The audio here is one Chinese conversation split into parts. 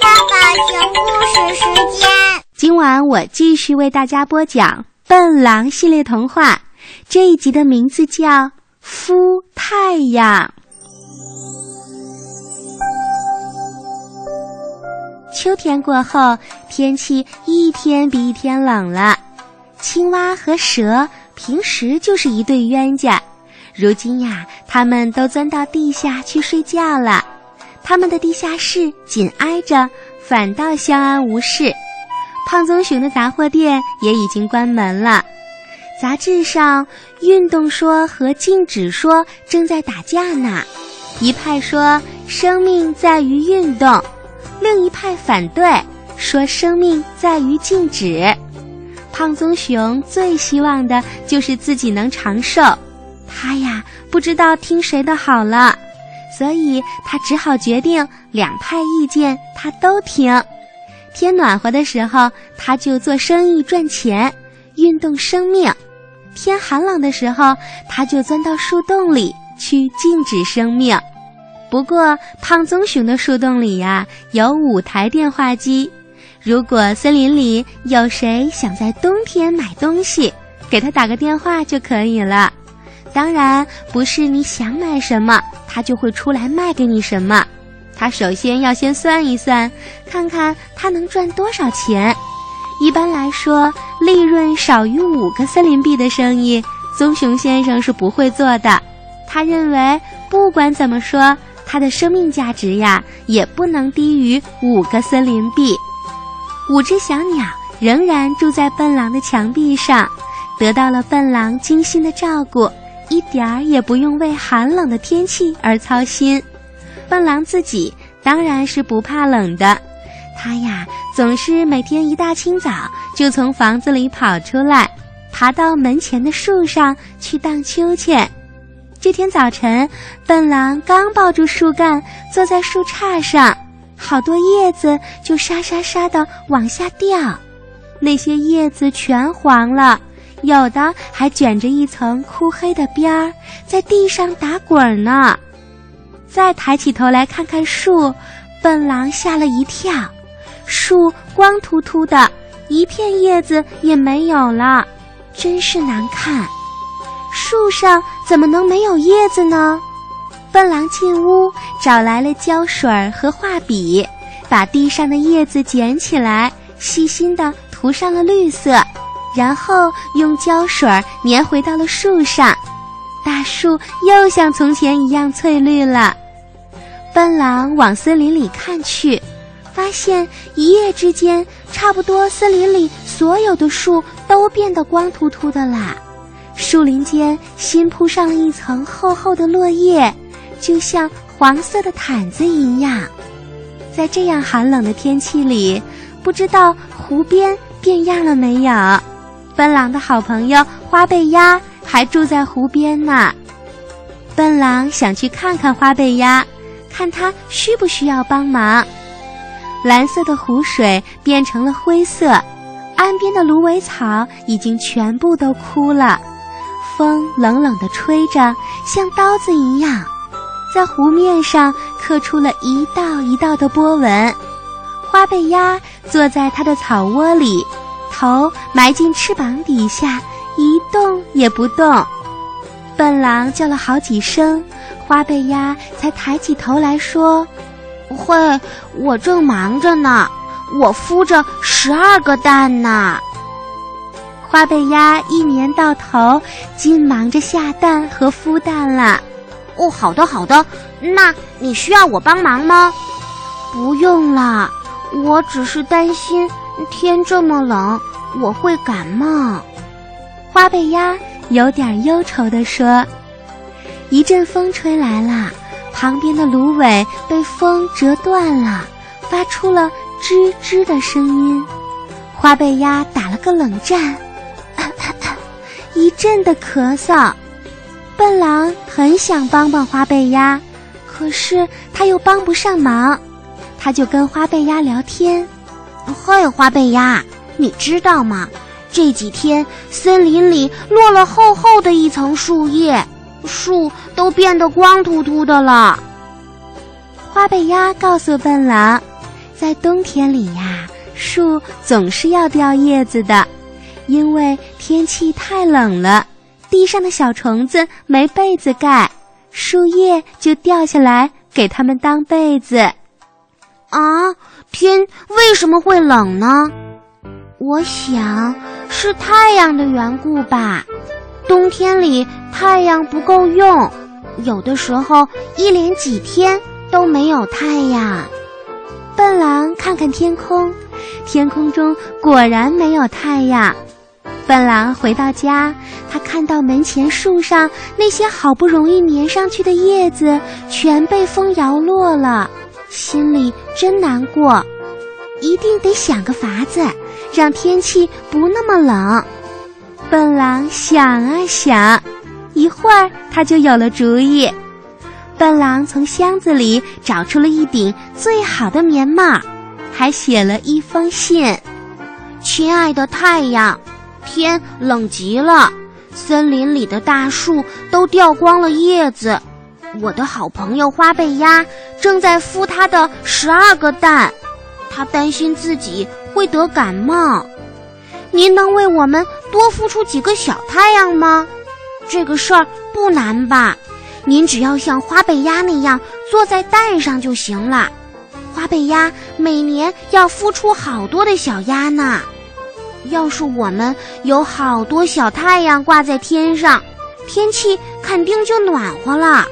爸爸讲故事时间。今晚我继续为大家播讲《笨狼》系列童话，这一集的名字叫《孵太阳》。秋天过后，天气一天比一天冷了。青蛙和蛇平时就是一对冤家，如今呀，他们都钻到地下去睡觉了。他们的地下室紧挨着，反倒相安无事。胖棕熊的杂货店也已经关门了。杂志上，运动说和静止说正在打架呢。一派说生命在于运动，另一派反对，说生命在于静止。胖棕熊最希望的就是自己能长寿，他呀不知道听谁的好了，所以他只好决定两派意见他都听。天暖和的时候，他就做生意赚钱，运动生命；天寒冷的时候，他就钻到树洞里去静止生命。不过，胖棕熊的树洞里呀有五台电话机。如果森林里有谁想在冬天买东西，给他打个电话就可以了。当然，不是你想买什么，他就会出来卖给你什么。他首先要先算一算，看看他能赚多少钱。一般来说，利润少于五个森林币的生意，棕熊先生是不会做的。他认为，不管怎么说，他的生命价值呀，也不能低于五个森林币。五只小鸟仍然住在笨狼的墙壁上，得到了笨狼精心的照顾，一点儿也不用为寒冷的天气而操心。笨狼自己当然是不怕冷的，他呀总是每天一大清早就从房子里跑出来，爬到门前的树上去荡秋千。这天早晨，笨狼刚抱住树干，坐在树杈上。好多叶子就沙沙沙的往下掉，那些叶子全黄了，有的还卷着一层枯黑的边儿，在地上打滚呢。再抬起头来看看树，笨狼吓了一跳，树光秃秃的，一片叶子也没有了，真是难看。树上怎么能没有叶子呢？笨狼进屋，找来了胶水和画笔，把地上的叶子捡起来，细心地涂上了绿色，然后用胶水粘回到了树上，大树又像从前一样翠绿了。笨狼往森林里看去，发现一夜之间，差不多森林里所有的树都变得光秃秃的啦，树林间新铺上了一层厚厚的落叶。就像黄色的毯子一样，在这样寒冷的天气里，不知道湖边变样了没有？笨狼的好朋友花背鸭还住在湖边呢。笨狼想去看看花背鸭，看它需不需要帮忙。蓝色的湖水变成了灰色，岸边的芦苇草已经全部都枯了，风冷冷地吹着，像刀子一样。在湖面上刻出了一道一道的波纹，花背鸭坐在它的草窝里，头埋进翅膀底下，一动也不动。笨狼叫了好几声，花背鸭才抬起头来说：“会，我正忙着呢，我孵着十二个蛋呢。”花背鸭一年到头尽忙着下蛋和孵蛋了。哦，好的好的，那你需要我帮忙吗？不用了，我只是担心天这么冷，我会感冒。花背鸭有点忧愁地说。一阵风吹来了，旁边的芦苇被风折断了，发出了吱吱的声音。花背鸭打了个冷战，一阵的咳嗽。笨狼很想帮帮花背鸭，可是他又帮不上忙，他就跟花背鸭聊天：“嘿，花背鸭，你知道吗？这几天森林里落了厚厚的一层树叶，树都变得光秃秃的了。”花背鸭告诉笨狼：“在冬天里呀，树总是要掉叶子的，因为天气太冷了，地上的小虫子没被子盖，树叶就掉下来给它们当被子。啊，天为什么会冷呢？我想是太阳的缘故吧。冬天里太阳不够用，有的时候一连几天都没有太阳。笨狼看看天空，天空中果然没有太阳。笨狼回到家，他看到门前树上那些好不容易粘上去的叶子全被风摇落了，心里真难过。一定得想个法子，让天气不那么冷。笨狼想啊想，一会儿他就有了主意。笨狼从箱子里找出了一顶最好的棉帽，还写了一封信：“亲爱的太阳，天冷极了，森林里的大树都掉光了叶子。我的好朋友花背鸭正在孵它的十二个蛋，它担心自己会得感冒。您能为我们多孵出几个小太阳吗？这个事儿不难吧？”您只要像花背鸭那样坐在蛋上就行了。花背鸭每年要孵出好多的小鸭呢。要是我们有好多小太阳挂在天上，天气肯定就暖和了。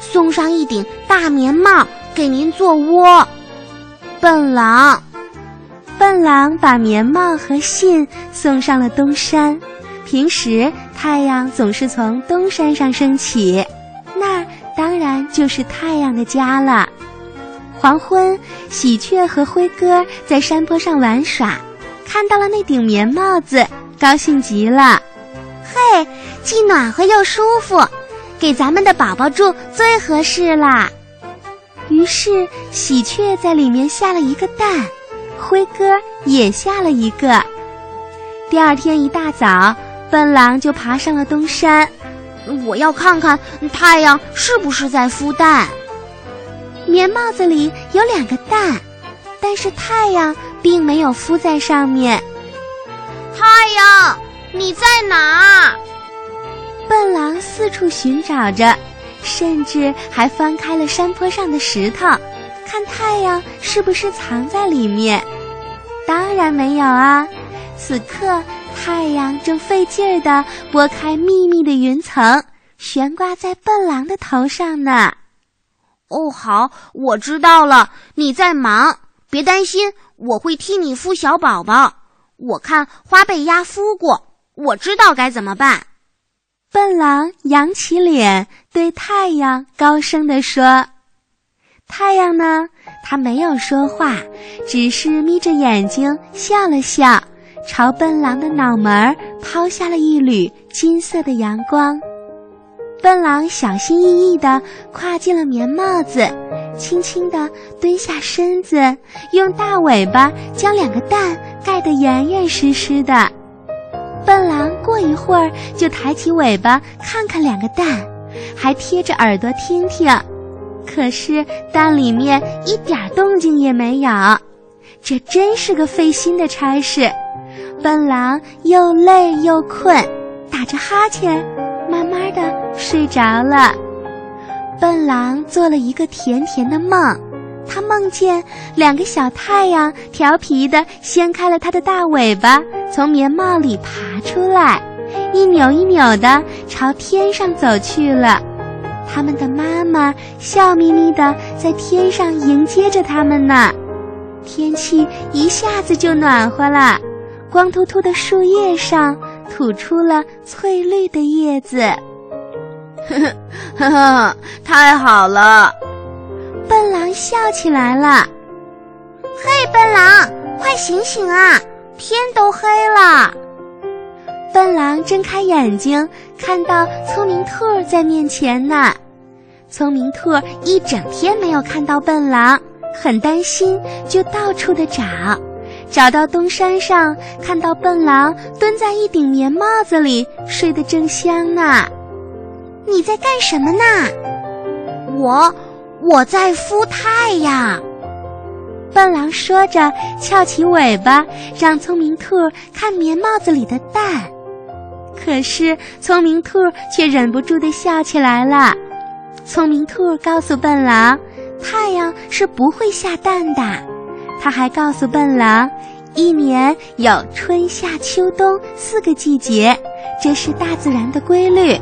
送上一顶大棉帽给您做窝。笨狼，笨狼把棉帽和信送上了东山。平时太阳总是从东山上升起。那当然就是太阳的家了。黄昏，喜鹊和灰哥在山坡上玩耍，看到了那顶棉帽子，高兴极了。嘿，既暖和又舒服，给咱们的宝宝住最合适啦。于是，喜鹊在里面下了一个蛋，灰哥也下了一个。第二天一大早，笨狼就爬上了东山。我要看看太阳是不是在孵蛋。棉帽子里有两个蛋，但是太阳并没有孵在上面。太阳，你在哪？笨狼四处寻找着，甚至还翻开了山坡上的石头，看太阳是不是藏在里面。当然没有啊！此刻。太阳正费劲儿地拨开密密的云层，悬挂在笨狼的头上呢。哦，好，我知道了，你在忙，别担心，我会替你孵小宝宝。我看花被鸭孵过，我知道该怎么办。笨狼扬起脸，对太阳高声地说：“太阳呢？他没有说话，只是眯着眼睛笑了笑。”朝笨狼的脑门抛下了一缕金色的阳光，笨狼小心翼翼地跨进了棉帽子，轻轻地蹲下身子，用大尾巴将两个蛋盖得严严实实的。过一会儿就抬起尾巴看看两个蛋，还贴着耳朵听听，可是蛋里面一点动静也没有，这真是个费心的差事。笨狼又累又困，打着哈欠，慢慢的睡着了。笨狼做了一个甜甜的梦，他梦见两个小太阳调皮的掀开了他的大尾巴，从棉帽里爬出来，一扭一扭的朝天上走去了。他们的妈妈笑眯眯的在天上迎接着他们呢。天气一下子就暖和了。光秃秃的树叶上吐出了翠绿的叶子，呵 呵呵呵，太好了！笨狼笑起来了。嘿，笨狼，快醒醒啊！天都黑了。笨狼睁开眼睛，看到聪明兔在面前呢。聪明兔一整天没有看到笨狼，很担心，就到处的找。找到东山上，看到笨狼蹲在一顶棉帽子里，睡得正香呢。你在干什么呢？我，我在孵太阳。笨狼说着，翘起尾巴，让聪明兔看棉帽子里的蛋。可是聪明兔却忍不住的笑起来了。聪明兔告诉笨狼，太阳是不会下蛋的。他还告诉笨狼，一年有春夏秋冬四个季节，这是大自然的规律。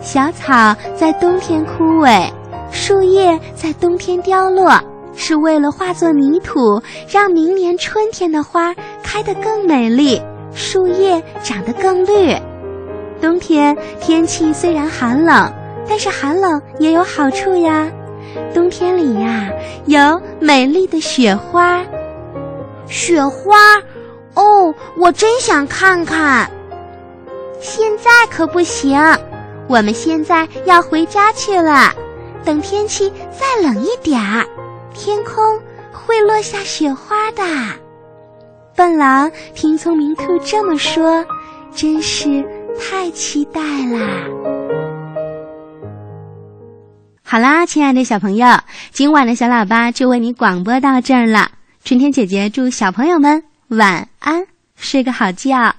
小草在冬天枯萎，树叶在冬天凋落，是为了化作泥土，让明年春天的花开得更美丽，树叶长得更绿。冬天天气虽然寒冷，但是寒冷也有好处呀。冬天里呀，有美丽的雪花。雪花，哦，我真想看看。现在可不行，我们现在要回家去了。等天气再冷一点儿，天空会落下雪花的。笨狼听聪明兔这么说，真是。太期待啦！好啦，亲爱的小朋友，今晚的小喇叭就为你广播到这儿了。春天姐姐祝小朋友们晚安，睡个好觉。